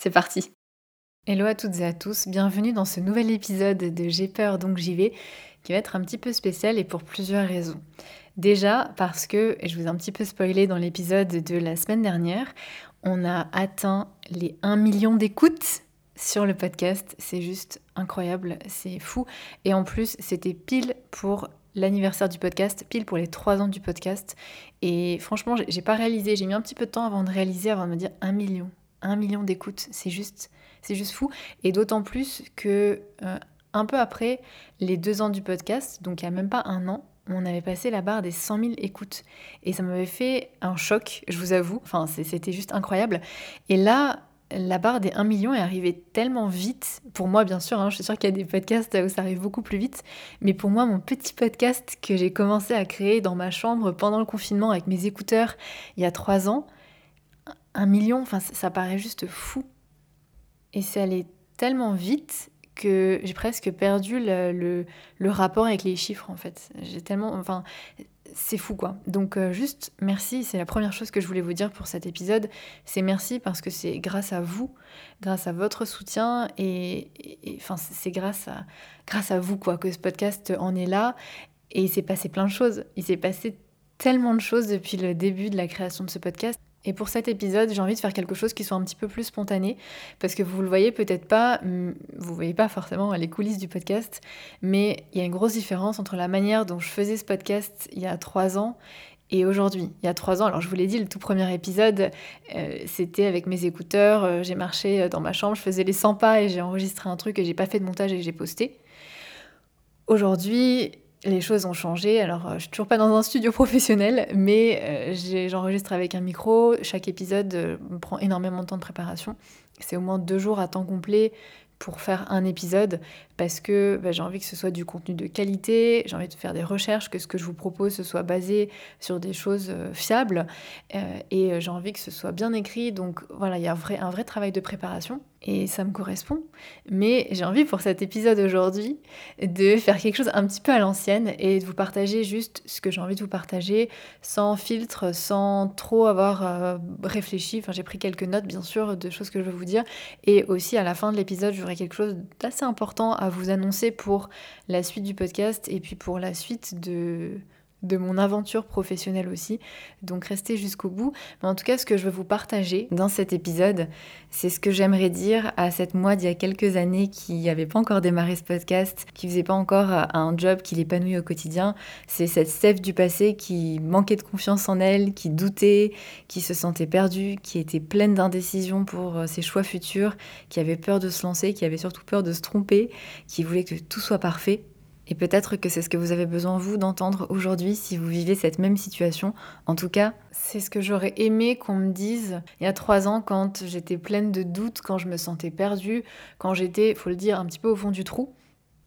C'est parti Hello à toutes et à tous, bienvenue dans ce nouvel épisode de J'ai peur donc j'y vais, qui va être un petit peu spécial et pour plusieurs raisons. Déjà parce que, je vous ai un petit peu spoilé dans l'épisode de la semaine dernière, on a atteint les 1 million d'écoutes sur le podcast. C'est juste incroyable, c'est fou. Et en plus, c'était pile pour l'anniversaire du podcast, pile pour les 3 ans du podcast. Et franchement, j'ai pas réalisé, j'ai mis un petit peu de temps avant de réaliser, avant de me dire 1 million. Un million d'écoutes, c'est juste, c'est juste fou. Et d'autant plus que euh, un peu après les deux ans du podcast, donc il n'y a même pas un an, on avait passé la barre des 100 000 écoutes. Et ça m'avait fait un choc, je vous avoue. Enfin, c'était juste incroyable. Et là, la barre des 1 million est arrivée tellement vite, pour moi bien sûr, hein, je suis sûre qu'il y a des podcasts où ça arrive beaucoup plus vite, mais pour moi mon petit podcast que j'ai commencé à créer dans ma chambre pendant le confinement avec mes écouteurs il y a trois ans, un million, enfin ça, paraît juste fou. Et c'est allé tellement vite que j'ai presque perdu le, rapport avec les chiffres en fait. J'ai tellement, enfin c'est fou quoi. Donc euh, juste merci, c'est la première chose que je voulais vous dire pour cet épisode, c'est merci parce que c'est grâce à vous, grâce à votre soutien et, enfin c'est grâce à grâce à vous quoi que ce podcast en est là et il s'est passé plein de choses. Il s'est passé tellement de choses depuis le début de la création de ce podcast. Et pour cet épisode, j'ai envie de faire quelque chose qui soit un petit peu plus spontané, parce que vous le voyez peut-être pas, vous voyez pas forcément les coulisses du podcast, mais il y a une grosse différence entre la manière dont je faisais ce podcast il y a trois ans et aujourd'hui. Il y a trois ans, alors je vous l'ai dit, le tout premier épisode, euh, c'était avec mes écouteurs, euh, j'ai marché dans ma chambre, je faisais les 100 pas et j'ai enregistré un truc et j'ai pas fait de montage et j'ai posté. Aujourd'hui, les choses ont changé. Alors, euh, je suis toujours pas dans un studio professionnel, mais euh, j'enregistre avec un micro. Chaque épisode euh, me prend énormément de temps de préparation. C'est au moins deux jours à temps complet pour faire un épisode parce que bah, j'ai envie que ce soit du contenu de qualité, j'ai envie de faire des recherches, que ce que je vous propose ce soit basé sur des choses fiables et j'ai envie que ce soit bien écrit. Donc voilà, il y a un vrai travail de préparation et ça me correspond. Mais j'ai envie pour cet épisode aujourd'hui de faire quelque chose un petit peu à l'ancienne et de vous partager juste ce que j'ai envie de vous partager sans filtre, sans trop avoir euh, réfléchi. Enfin, j'ai pris quelques notes bien sûr de choses que je veux vous dire et aussi à la fin de l'épisode, j'aurai quelque chose d'assez important à vous annoncer pour la suite du podcast et puis pour la suite de de mon aventure professionnelle aussi. Donc restez jusqu'au bout. Mais en tout cas, ce que je veux vous partager dans cet épisode, c'est ce que j'aimerais dire à cette moi d'il y a quelques années qui n'avait pas encore démarré ce podcast, qui faisait pas encore un job qui l'épanouit au quotidien. C'est cette Steph du passé qui manquait de confiance en elle, qui doutait, qui se sentait perdue, qui était pleine d'indécision pour euh, ses choix futurs, qui avait peur de se lancer, qui avait surtout peur de se tromper, qui voulait que tout soit parfait. Et peut-être que c'est ce que vous avez besoin, vous, d'entendre aujourd'hui si vous vivez cette même situation. En tout cas, c'est ce que j'aurais aimé qu'on me dise il y a trois ans quand j'étais pleine de doutes, quand je me sentais perdue, quand j'étais, faut le dire, un petit peu au fond du trou.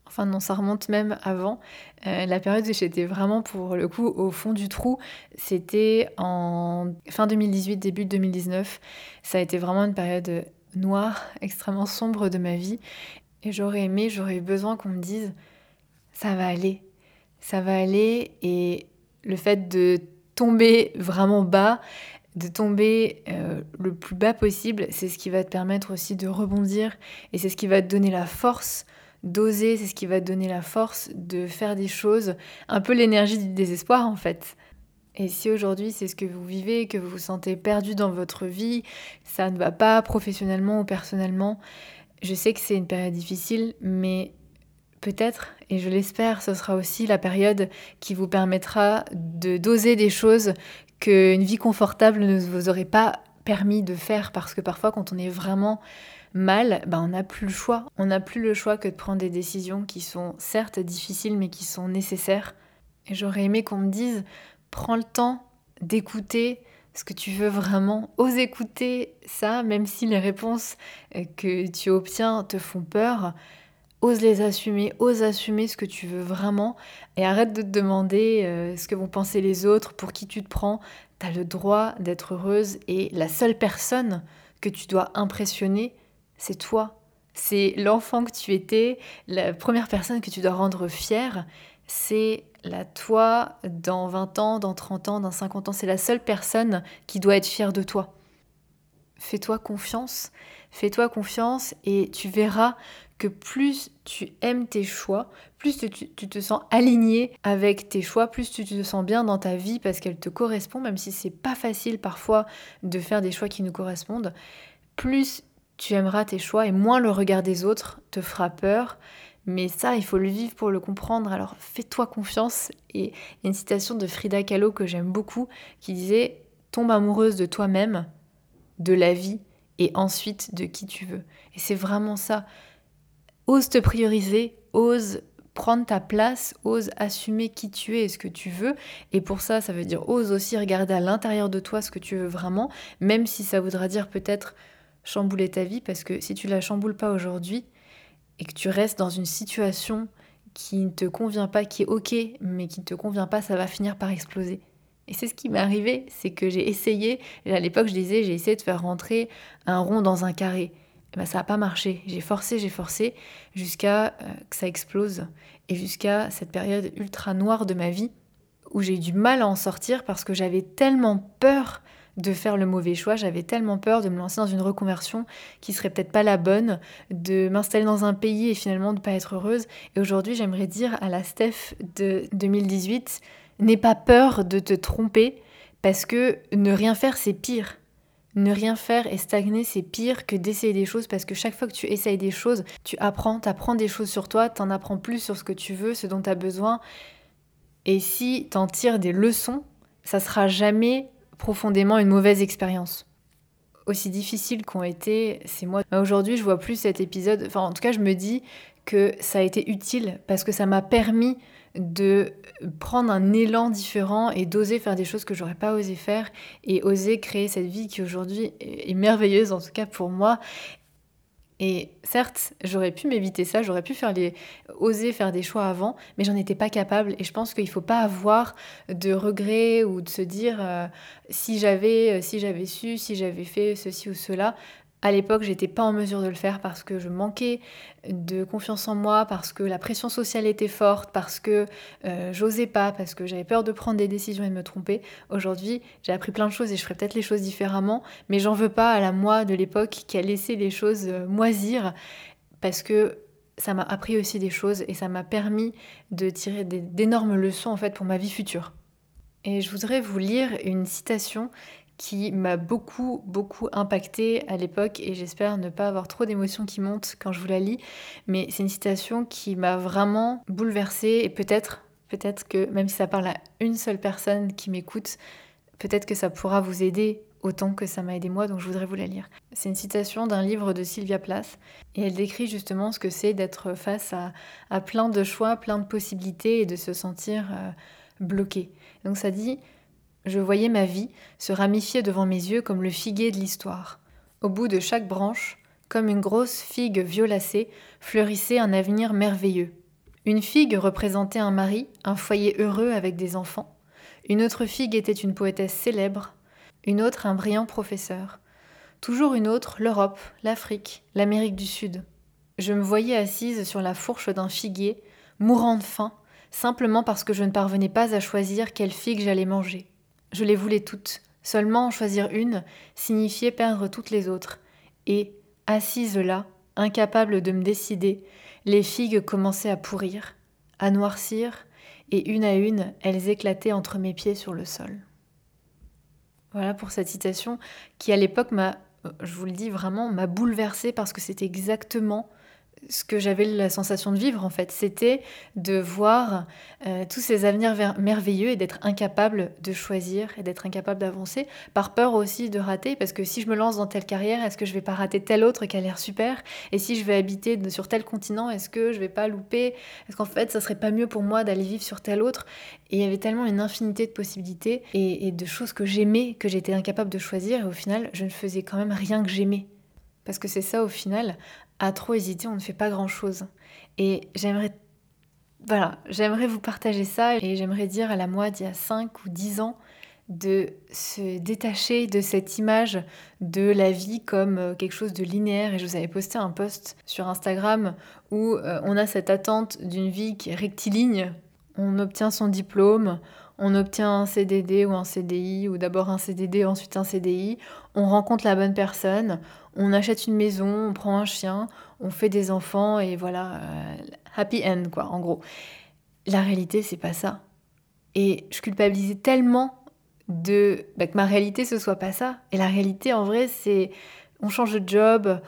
Enfin non, ça remonte même avant. Euh, la période où j'étais vraiment pour le coup au fond du trou, c'était en fin 2018, début 2019. Ça a été vraiment une période noire, extrêmement sombre de ma vie. Et j'aurais aimé, j'aurais eu besoin qu'on me dise ça va aller, ça va aller. Et le fait de tomber vraiment bas, de tomber euh, le plus bas possible, c'est ce qui va te permettre aussi de rebondir et c'est ce qui va te donner la force d'oser, c'est ce qui va te donner la force de faire des choses, un peu l'énergie du désespoir en fait. Et si aujourd'hui c'est ce que vous vivez, que vous vous sentez perdu dans votre vie, ça ne va pas professionnellement ou personnellement, je sais que c'est une période difficile, mais peut-être, et je l'espère, ce sera aussi la période qui vous permettra de doser des choses qu'une vie confortable ne vous aurait pas permis de faire parce que parfois quand on est vraiment mal, ben on n'a plus le choix. On n'a plus le choix que de prendre des décisions qui sont certes difficiles mais qui sont nécessaires. Et j'aurais aimé qu'on me dise prends le temps d'écouter ce que tu veux vraiment. Ose écouter ça, même si les réponses euh, que tu obtiens te font peur. Ose les assumer, ose assumer ce que tu veux vraiment et arrête de te demander euh, ce que vont penser les autres, pour qui tu te prends. Tu as le droit d'être heureuse et la seule personne que tu dois impressionner, c'est toi. C'est l'enfant que tu étais, la première personne que tu dois rendre fière, c'est la toi dans 20 ans, dans 30 ans, dans 50 ans. C'est la seule personne qui doit être fière de toi. Fais-toi confiance, fais-toi confiance et tu verras que plus tu aimes tes choix, plus tu, te sens aligné avec tes choix, plus tu te sens bien dans ta vie parce qu'elle te correspond, même si c'est pas facile parfois de faire des choix qui nous correspondent, plus tu aimeras tes choix et moins le regard des autres te fera peur. Mais ça, il faut le vivre pour le comprendre. Alors fais-toi confiance. Et il y a une citation de Frida Kahlo que j'aime beaucoup qui disait Tombe amoureuse de toi-même, de la vie et ensuite de qui tu veux. Et c'est vraiment ça. Ose te prioriser, ose prendre ta place, ose assumer qui tu es et ce que tu veux. Et pour ça, ça veut dire ose aussi regarder à l'intérieur de toi ce que tu veux vraiment, même si ça voudra dire peut-être chambouler ta vie, parce que si tu la chamboules pas aujourd'hui et que tu restes dans une situation qui ne te convient pas, qui est ok, mais qui ne te convient pas, ça va finir par exploser. Et c'est ce qui m'est arrivé, c'est que j'ai essayé, à l'époque je disais, j'ai essayé de faire rentrer un rond dans un carré. Et ben, ça n'a pas marché. J'ai forcé, j'ai forcé, jusqu'à euh, que ça explose. Et jusqu'à cette période ultra noire de ma vie, où j'ai eu du mal à en sortir parce que j'avais tellement peur de faire le mauvais choix. J'avais tellement peur de me lancer dans une reconversion qui serait peut-être pas la bonne, de m'installer dans un pays et finalement de pas être heureuse. Et aujourd'hui, j'aimerais dire à la Steph de 2018, n'aie pas peur de te tromper parce que ne rien faire, c'est pire. Ne rien faire et stagner, c'est pire que d'essayer des choses parce que chaque fois que tu essayes des choses, tu apprends, tu apprends des choses sur toi, tu en apprends plus sur ce que tu veux, ce dont tu as besoin. Et si tu en tires des leçons, ça sera jamais profondément une mauvaise expérience. Aussi difficile qu'ont été ces mois. Aujourd'hui, je vois plus cet épisode. Enfin, en tout cas, je me dis que ça a été utile parce que ça m'a permis de prendre un élan différent et d'oser faire des choses que j'aurais pas osé faire et oser créer cette vie qui aujourd'hui est merveilleuse en tout cas pour moi et certes, j'aurais pu m'éviter ça, j'aurais pu faire les, oser faire des choix avant, mais j'en étais pas capable. Et je pense qu'il faut pas avoir de regrets ou de se dire euh, si j'avais, euh, si j'avais su, si j'avais fait ceci ou cela. À l'époque, j'étais pas en mesure de le faire parce que je manquais de confiance en moi, parce que la pression sociale était forte, parce que euh, j'osais pas, parce que j'avais peur de prendre des décisions et de me tromper. Aujourd'hui, j'ai appris plein de choses et je ferai peut-être les choses différemment, mais j'en veux pas à la moi de l'époque qui a laissé les choses euh, moisir parce que ça m'a appris aussi des choses et ça m'a permis de tirer d'énormes leçons en fait pour ma vie future. Et je voudrais vous lire une citation qui m'a beaucoup, beaucoup impacté à l'époque et j'espère ne pas avoir trop d'émotions qui montent quand je vous la lis. Mais c'est une citation qui m'a vraiment bouleversée et peut-être, peut-être que même si ça parle à une seule personne qui m'écoute, peut-être que ça pourra vous aider autant que ça m'a aidé moi, donc je voudrais vous la lire. C'est une citation d'un livre de Sylvia Plath, et elle décrit justement ce que c'est d'être face à, plein de choix, plein de possibilités, et de se sentir euh, bloqué. Donc ça dit je voyais ma vie se ramifier devant mes yeux comme le figuier de l'histoire. Au bout de chaque branche, comme une grosse figue violacée, fleurissait un avenir merveilleux. Une figue représentait un mari, un foyer heureux avec des enfants. Une autre figue était une poétesse célèbre. Une autre un brillant professeur. Toujours une autre l'Europe, l'Afrique, l'Amérique du Sud. Je me voyais assise sur la fourche d'un figuier, mourant de faim, simplement parce que je ne parvenais pas à choisir quelle figue j'allais manger. Je les voulais toutes. Seulement en choisir une signifiait perdre toutes les autres. Et, assise là, incapable de me décider, les figues commençaient à pourrir, à noircir, et une à une, elles éclataient entre mes pieds sur le sol. Voilà pour cette citation qui à l'époque m'a, je vous le dis vraiment, m'a bouleversée parce que c'était exactement ce que j'avais la sensation de vivre en fait. C'était de voir euh, tous ces avenirs merveilleux et d'être incapable de choisir et d'être incapable d'avancer, par peur aussi de rater, parce que si je me lance dans telle carrière, est-ce que je vais pas rater telle autre qui a l'air super? Et si je vais habiter sur tel continent, est-ce que je vais pas louper? Est-ce qu'en fait, ça serait pas mieux pour moi d'aller vivre sur tel autre Et il y avait tellement une infinité de possibilités et, et de choses que j'aimais que j'étais incapable de choisir, et au final, je ne faisais quand même rien que j'aimais. Parce que c'est ça au final, à trop hésiter, on ne fait pas grand-chose. Et j'aimerais voilà, j'aimerais vous partager ça et j'aimerais dire à la moi d'il y a 5 ou 10 ans de se détacher de cette image de la vie comme euh, quelque chose de linéaire. Et je vous avais posté un post sur Instagram où euh, on a cette attente d'une vie qui est rectiligne. On obtient son diplôme, on obtient un CDD ou un CDI, ou d'abord un CDD, ensuite un CDI, on rencontre la bonne personne, on achète une maison, on prend un chien, on fait des enfants et voilà, euh, happy end quoi, en gros. La réalité, c'est pas ça. Et je culpabilisais tellement de bah, que ma réalité ce soit pas ça. Et la réalité, en vrai, c'est on change de job,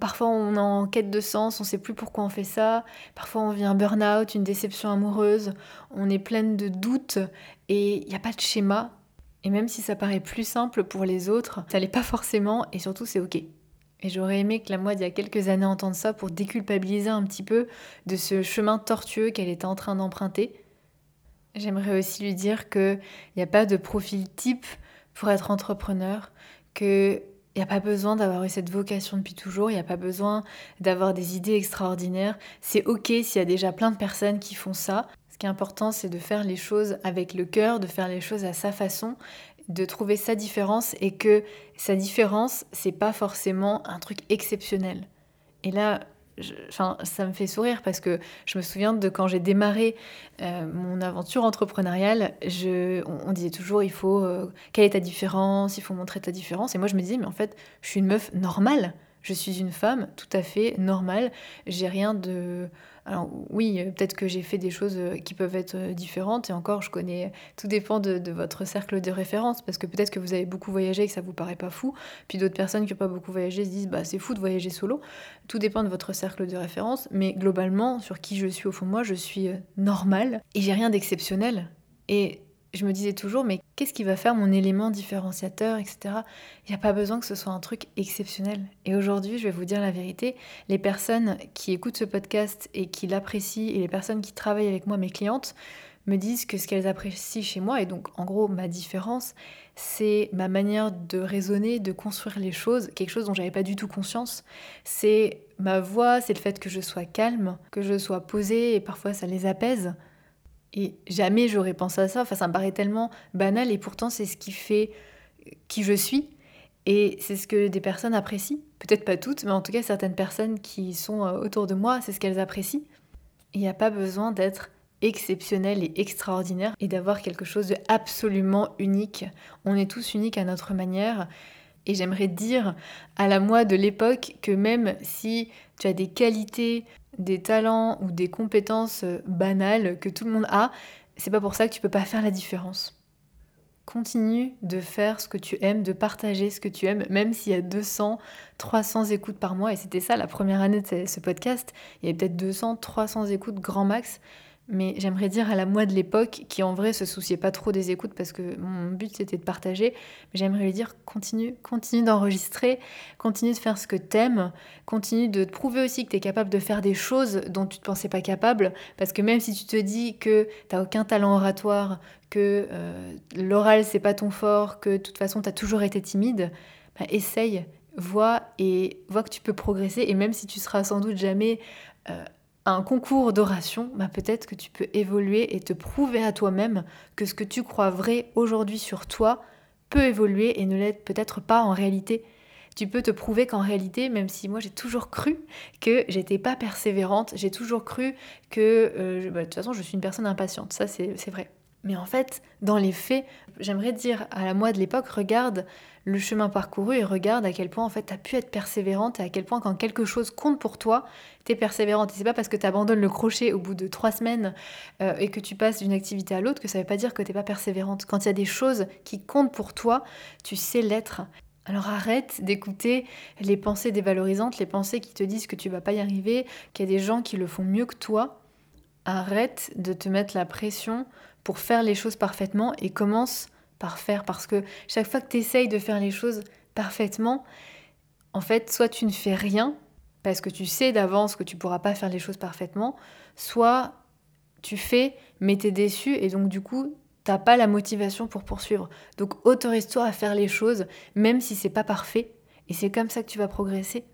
parfois on est en quête de sens, on sait plus pourquoi on fait ça, parfois on vit un burn-out, une déception amoureuse, on est pleine de doutes et il n'y a pas de schéma. Et même si ça paraît plus simple pour les autres, ça l'est pas forcément et surtout c'est ok. Et j'aurais aimé que la moi d'il y a quelques années entende ça pour déculpabiliser un petit peu de ce chemin tortueux qu'elle était en train d'emprunter. J'aimerais aussi lui dire qu'il n'y a pas de profil type pour être entrepreneur, que il n'y a pas besoin d'avoir eu cette vocation depuis toujours, il n'y a pas besoin d'avoir des idées extraordinaires. C'est ok s'il y a déjà plein de personnes qui font ça. Ce qui est important, c'est de faire les choses avec le cœur, de faire les choses à sa façon, de trouver sa différence et que sa différence, c'est pas forcément un truc exceptionnel. Et là, ça me fait sourire parce que je me souviens de quand j'ai démarré euh, mon aventure entrepreneuriale, je, on, disait toujours il faut euh, quelle est ta différence, il faut montrer ta différence. Et moi je me disais mais en fait je suis une meuf normale, je suis une femme tout à fait normale, j'ai rien de alors oui, euh, peut-être que j'ai fait des choses euh, qui peuvent être euh, différentes, et encore, je connais, tout dépend de, votre cercle de référence, parce que peut-être que vous avez beaucoup voyagé et que ça vous paraît pas fou, puis d'autres personnes qui n'ont pas beaucoup voyagé se disent, bah c'est fou de voyager solo. Tout dépend de votre cercle de référence, mais globalement, sur qui je suis au fond de moi, je suis normale, et j'ai rien d'exceptionnel. Et je me disais toujours, mais qu'est-ce qui va faire mon élément différenciateur, etc. Il n'y a pas besoin que ce soit un truc exceptionnel. Et aujourd'hui, je vais vous dire la vérité, les personnes qui écoutent ce podcast et qui l'apprécient, et les personnes qui travaillent avec moi, mes clientes, me disent que ce qu'elles apprécient chez moi, et donc en gros ma différence, c'est ma manière de raisonner, de construire les choses, quelque chose dont j'avais pas du tout conscience. C'est ma voix, c'est le fait que je sois calme, que je sois posée, et parfois ça les apaise. Et jamais j'aurais pensé à ça. Enfin, ça me paraît tellement banal et pourtant c'est ce qui fait qui je suis. Et c'est ce que des personnes apprécient. Peut-être pas toutes, mais en tout cas certaines personnes qui sont euh, autour de moi, c'est ce qu'elles apprécient. Il n'y a pas besoin d'être exceptionnel et extraordinaire et d'avoir quelque chose de absolument unique. On est tous uniques à notre manière. Et j'aimerais dire à la moi de l'époque que même si tu as des qualités, des talents ou des compétences euh, banales que tout le monde a, c'est pas pour ça que tu peux pas faire la différence. Continue de faire ce que tu aimes, de partager ce que tu aimes, même s'il y a 200, 300 écoutes par mois. Et c'était ça la première année de ce podcast. Il y avait peut-être 200, 300 écoutes grand max. Mais j'aimerais dire à la moi de l'époque, qui en vrai se souciait pas trop des écoutes parce que mon but c'était de partager, mais j'aimerais lui dire continue, continue d'enregistrer, continue de faire ce que t'aimes, continue de te prouver aussi que tu es capable de faire des choses dont tu te pensais pas capable, parce que même si tu te dis que t'as aucun talent oratoire, que euh, l'oral c'est pas ton fort, que de toute façon tu as toujours été timide, bah, essaye, vois et vois que tu peux progresser et même si tu seras sans doute jamais euh, un concours d'oration, bah peut-être que tu peux évoluer et te prouver à toi-même que ce que tu crois vrai aujourd'hui sur toi peut évoluer et ne l'est peut-être pas en réalité. Tu peux te prouver qu'en réalité, même si moi j'ai toujours cru que j'étais pas persévérante, j'ai toujours cru que euh, bah, de toute façon je suis une personne impatiente, ça c'est vrai. Mais en fait, dans les faits, j'aimerais dire à la moi de l'époque, regarde le chemin parcouru et regarde à quel point en fait tu as pu être persévérante et à quel point quand quelque chose compte pour toi, tu es persévérante. Et c'est pas parce que tu abandonnes le crochet au bout de trois semaines euh, et que tu passes d'une activité à l'autre que ça veut pas dire que tu pas persévérante. Quand il y a des choses qui comptent pour toi, tu sais l'être. Alors arrête d'écouter les pensées dévalorisantes, les pensées qui te disent que tu vas pas y arriver, qu'il y a des gens qui le font mieux que toi. Arrête de te mettre la pression pour faire les choses parfaitement et commence par faire parce que chaque fois que tu essayes de faire les choses parfaitement, en fait, soit tu ne fais rien parce que tu sais d'avance que tu pourras pas faire les choses parfaitement, soit tu fais mais tu es déçu et donc du coup t'as pas la motivation pour poursuivre. Donc autorise-toi à faire les choses, même si c'est pas parfait. Et c'est comme ça que tu vas progresser.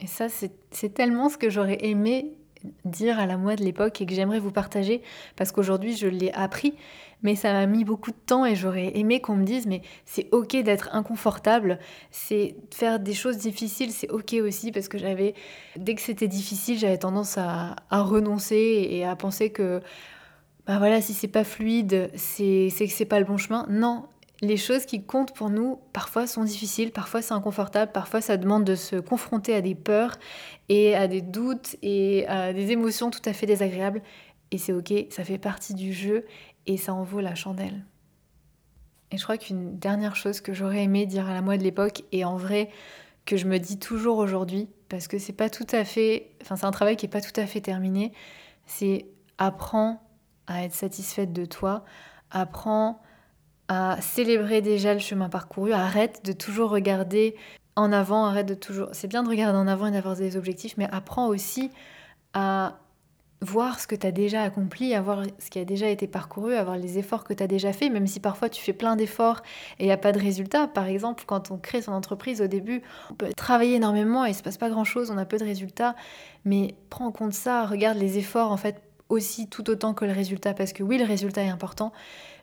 Et ça, c'est tellement ce que j'aurais aimé dire à la moi de l'époque et que j'aimerais vous partager, parce qu'aujourd'hui je l'ai appris, mais ça m'a mis beaucoup de temps et j'aurais aimé qu'on me dise, mais c'est ok d'être inconfortable, c'est faire des choses difficiles, c'est ok aussi, parce que j'avais, dès que c'était difficile, j'avais tendance à, renoncer et à penser que bah voilà, si c'est pas fluide, c'est que c'est pas le bon chemin. Non, les choses qui comptent pour nous, parfois sont difficiles, parfois c'est inconfortable, parfois ça demande de se confronter à des peurs et à des doutes et à des émotions tout à fait désagréables. Et c'est ok, ça fait partie du jeu et ça en vaut la chandelle. Et je crois qu'une dernière chose que j'aurais aimé dire à la moi de l'époque, et en vrai que je me dis toujours aujourd'hui, parce que c'est pas tout à fait, enfin c'est un travail qui est pas tout à fait terminé, c'est apprends à être satisfaite de toi, apprends à célébrer déjà le chemin parcouru, arrête de toujours regarder en avant, arrête de toujours... C'est bien de regarder en avant et d'avoir des objectifs, mais apprends aussi à voir ce que tu as déjà accompli, à voir ce qui a déjà été parcouru, à voir les efforts que tu as déjà fait, même si parfois tu fais plein d'efforts et il n'y a pas de résultat. Par exemple, quand on crée son entreprise au début, on peut travailler énormément et il ne se passe pas grand-chose, on a peu de résultats, mais prends en compte ça, regarde les efforts en fait aussi tout autant que le résultat, parce que oui, le résultat est important,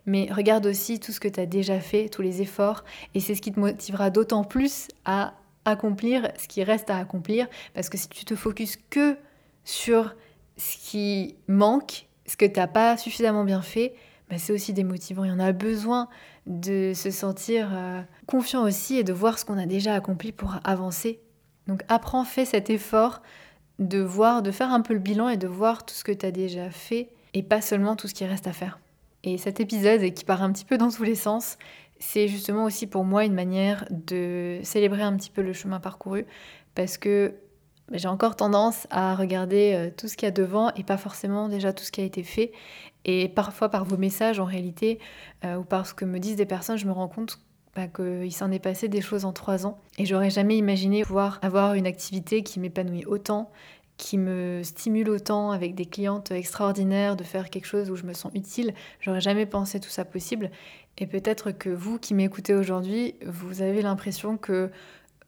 mais regarde aussi tout ce que tu as déjà fait, tous les efforts, et c'est ce qui te motivera d'autant plus à accomplir ce qui reste à accomplir, parce que si tu te focuses que sur ce qui manque, ce que tu n'as pas suffisamment bien fait, bah c'est aussi démotivant. Y en a besoin de se sentir euh, confiant aussi et de voir ce qu'on a déjà accompli pour avancer. Donc apprends, fais cet effort de voir, de faire un peu le bilan et de voir tout ce que tu as déjà fait et pas seulement tout ce qui reste à faire. Et cet épisode qui part un petit peu dans tous les sens, c'est justement aussi pour moi une manière de célébrer un petit peu le chemin parcouru parce que j'ai encore tendance à regarder euh, tout ce qu'il y a devant et pas forcément déjà tout ce qui a été fait. Et parfois par vos messages en réalité euh, ou par ce que me disent des personnes, je me rends compte bah, qu'il s'en est passé des choses en trois ans. Et j'aurais jamais imaginé pouvoir avoir une activité qui m'épanouit autant, qui me stimule autant avec des clientes extraordinaires, de faire quelque chose où je me sens utile. J'aurais jamais pensé tout ça possible. Et peut-être que vous qui m'écoutez aujourd'hui, vous avez l'impression que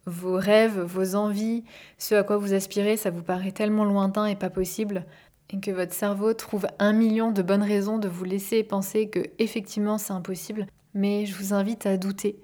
vos rêves, vos envies, ce à quoi vous aspirez, ça vous paraît tellement lointain et pas possible, et que votre cerveau trouve un million de bonnes raisons de vous laisser penser que effectivement c'est impossible mais je vous invite à douter,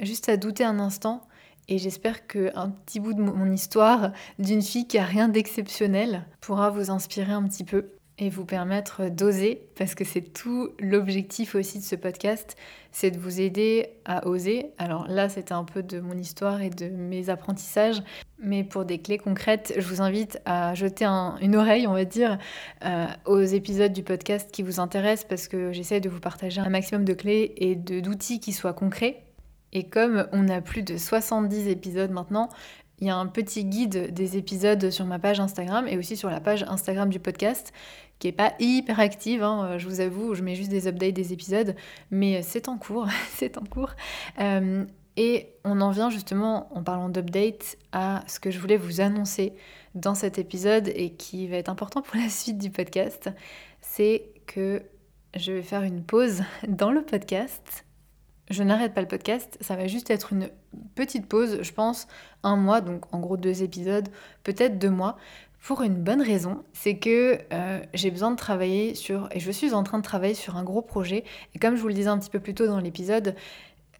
juste à douter un instant. Et j'espère qu'un petit bout de mon histoire d'une fille qui a rien d'exceptionnel pourra vous inspirer un petit peu et vous permettre d'oser, parce que c'est tout l'objectif aussi de ce podcast, c'est de vous aider à oser. Alors là, c'était un peu de mon histoire et de mes apprentissages, mais pour des clés concrètes, je vous invite à jeter une oreille, on va dire, euh, aux épisodes du podcast qui vous intéressent, parce que j'essaie de vous partager un maximum de clés et d'outils qui soient concrets. Et comme on a plus de 70 épisodes maintenant, il y a un petit guide des épisodes sur ma page Instagram et aussi sur la page Instagram du podcast qui est pas hyper active, hein, je vous avoue, je mets juste des updates des épisodes, mais c'est en cours, c'est en cours. Euh, et on en vient justement, en parlant d'update, à ce que je voulais vous annoncer dans cet épisode et qui va être important pour la suite du podcast, c'est que je vais faire une pause dans le podcast. Je n'arrête pas le podcast, ça va juste être une petite pause, je pense, un mois, donc en gros deux épisodes, peut-être deux mois, pour une bonne raison, c'est que euh, j'ai besoin de travailler sur, et je suis en train de travailler sur un gros projet, et comme je vous le disais un petit peu plus tôt dans l'épisode,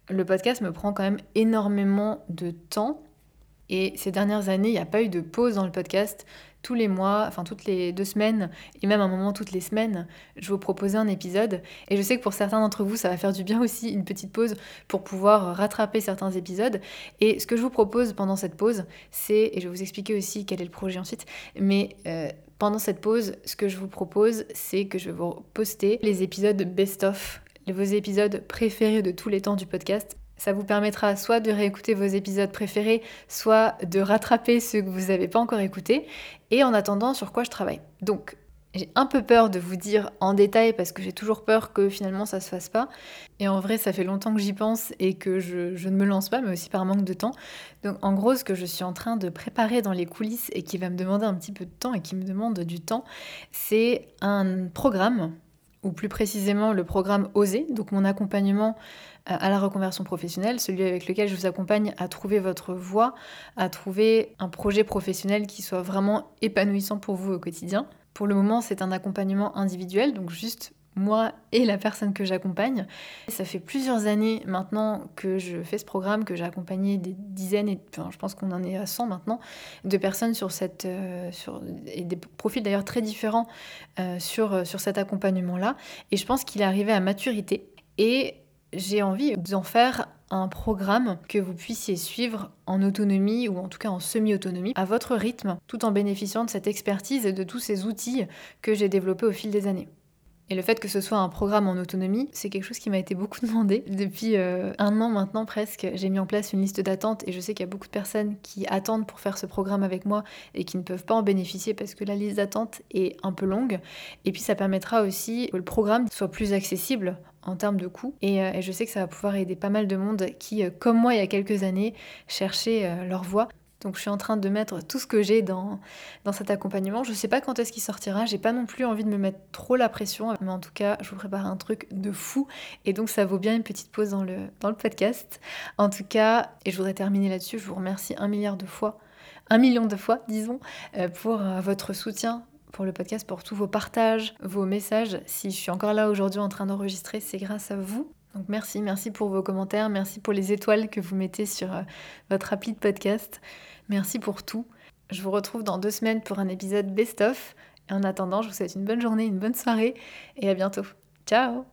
le podcast me prend quand même énormément de temps, et ces dernières années, il n'y a pas eu de pause dans le podcast tous les mois, enfin toutes les deux semaines, et même un moment toutes les semaines, je vous proposais un épisode. Et je sais que pour certains d'entre vous, ça va faire du bien aussi une petite pause pour pouvoir rattraper certains épisodes. Et ce que je vous propose pendant cette pause, c'est, et je vais vous expliquer aussi quel est le projet ensuite, mais euh, pendant cette pause, ce que je vous propose, c'est que je vous poster les épisodes best-of, vos épisodes préférés de tous les temps du podcast Ça vous permettra soit de réécouter vos épisodes préférés, soit de rattraper ceux que vous n'avez pas encore écoutés. Et en attendant, sur quoi je travaille. Donc, j'ai un peu peur de vous dire en détail parce que j'ai toujours peur que finalement ça se fasse pas. Et en vrai, ça fait longtemps que j'y pense et que je, ne me lance pas, mais aussi par manque de temps. Donc en gros, ce que je suis en train de préparer dans les coulisses et qui va me demander un petit peu de temps et qui me demande du temps, c'est un programme, ou plus précisément le programme Oser, donc mon accompagnement euh, à la reconversion professionnelle, celui avec lequel je vous accompagne à trouver votre voie, à trouver un projet professionnel qui soit vraiment épanouissant pour vous au quotidien. Pour le moment, c'est un accompagnement individuel, donc juste moi et la personne que j'accompagne. Ça fait plusieurs années maintenant que je fais ce programme, que j'ai accompagné des dizaines, et je pense qu'on en est à 100 maintenant, de personnes sur cette, euh, sur, et des profils d'ailleurs très différents euh, sur, euh, sur cet accompagnement-là. Et je pense qu'il est arrivé à maturité. Et j'ai envie d'en faire un programme que vous puissiez suivre en autonomie ou en tout cas en semi-autonomie à votre rythme tout en bénéficiant de cette expertise et de tous ces outils que j'ai développés au fil des années. Et le fait que ce soit un programme en autonomie, c'est quelque chose qui m'a été beaucoup demandé. Depuis euh, un an maintenant presque, j'ai mis en place une liste d'attente et je sais qu'il y a beaucoup de personnes qui attendent pour faire ce programme avec moi et qui ne peuvent pas en bénéficier parce que la liste d'attente est un peu longue. Et puis ça permettra aussi que le programme soit plus accessible en termes de coûts. Et, euh, je sais que ça va pouvoir aider pas mal de monde qui, euh, comme moi il y a quelques années, cherchaient leur voie. Donc je suis en train de mettre tout ce que j'ai dans, dans cet accompagnement. Je ne sais pas quand est-ce qu'il sortira, j'ai pas non plus envie de me mettre trop la pression, mais en tout cas, je vous prépare un truc de fou et donc ça vaut bien une petite pause dans le, dans le podcast. En tout cas, et je voudrais terminer là-dessus, je vous remercie un milliard de fois, un million de fois, disons, euh, pour euh, votre soutien pour le podcast, pour tous vos partages, vos messages. Si je suis encore là aujourd'hui en train d'enregistrer, c'est grâce à vous. Donc merci, merci pour vos commentaires, merci pour les étoiles que vous mettez sur euh, votre appli de podcast. Merci pour tout. Je vous retrouve dans deux semaines pour un épisode best-of. En attendant, je vous souhaite une bonne journée, une bonne soirée et à bientôt. Ciao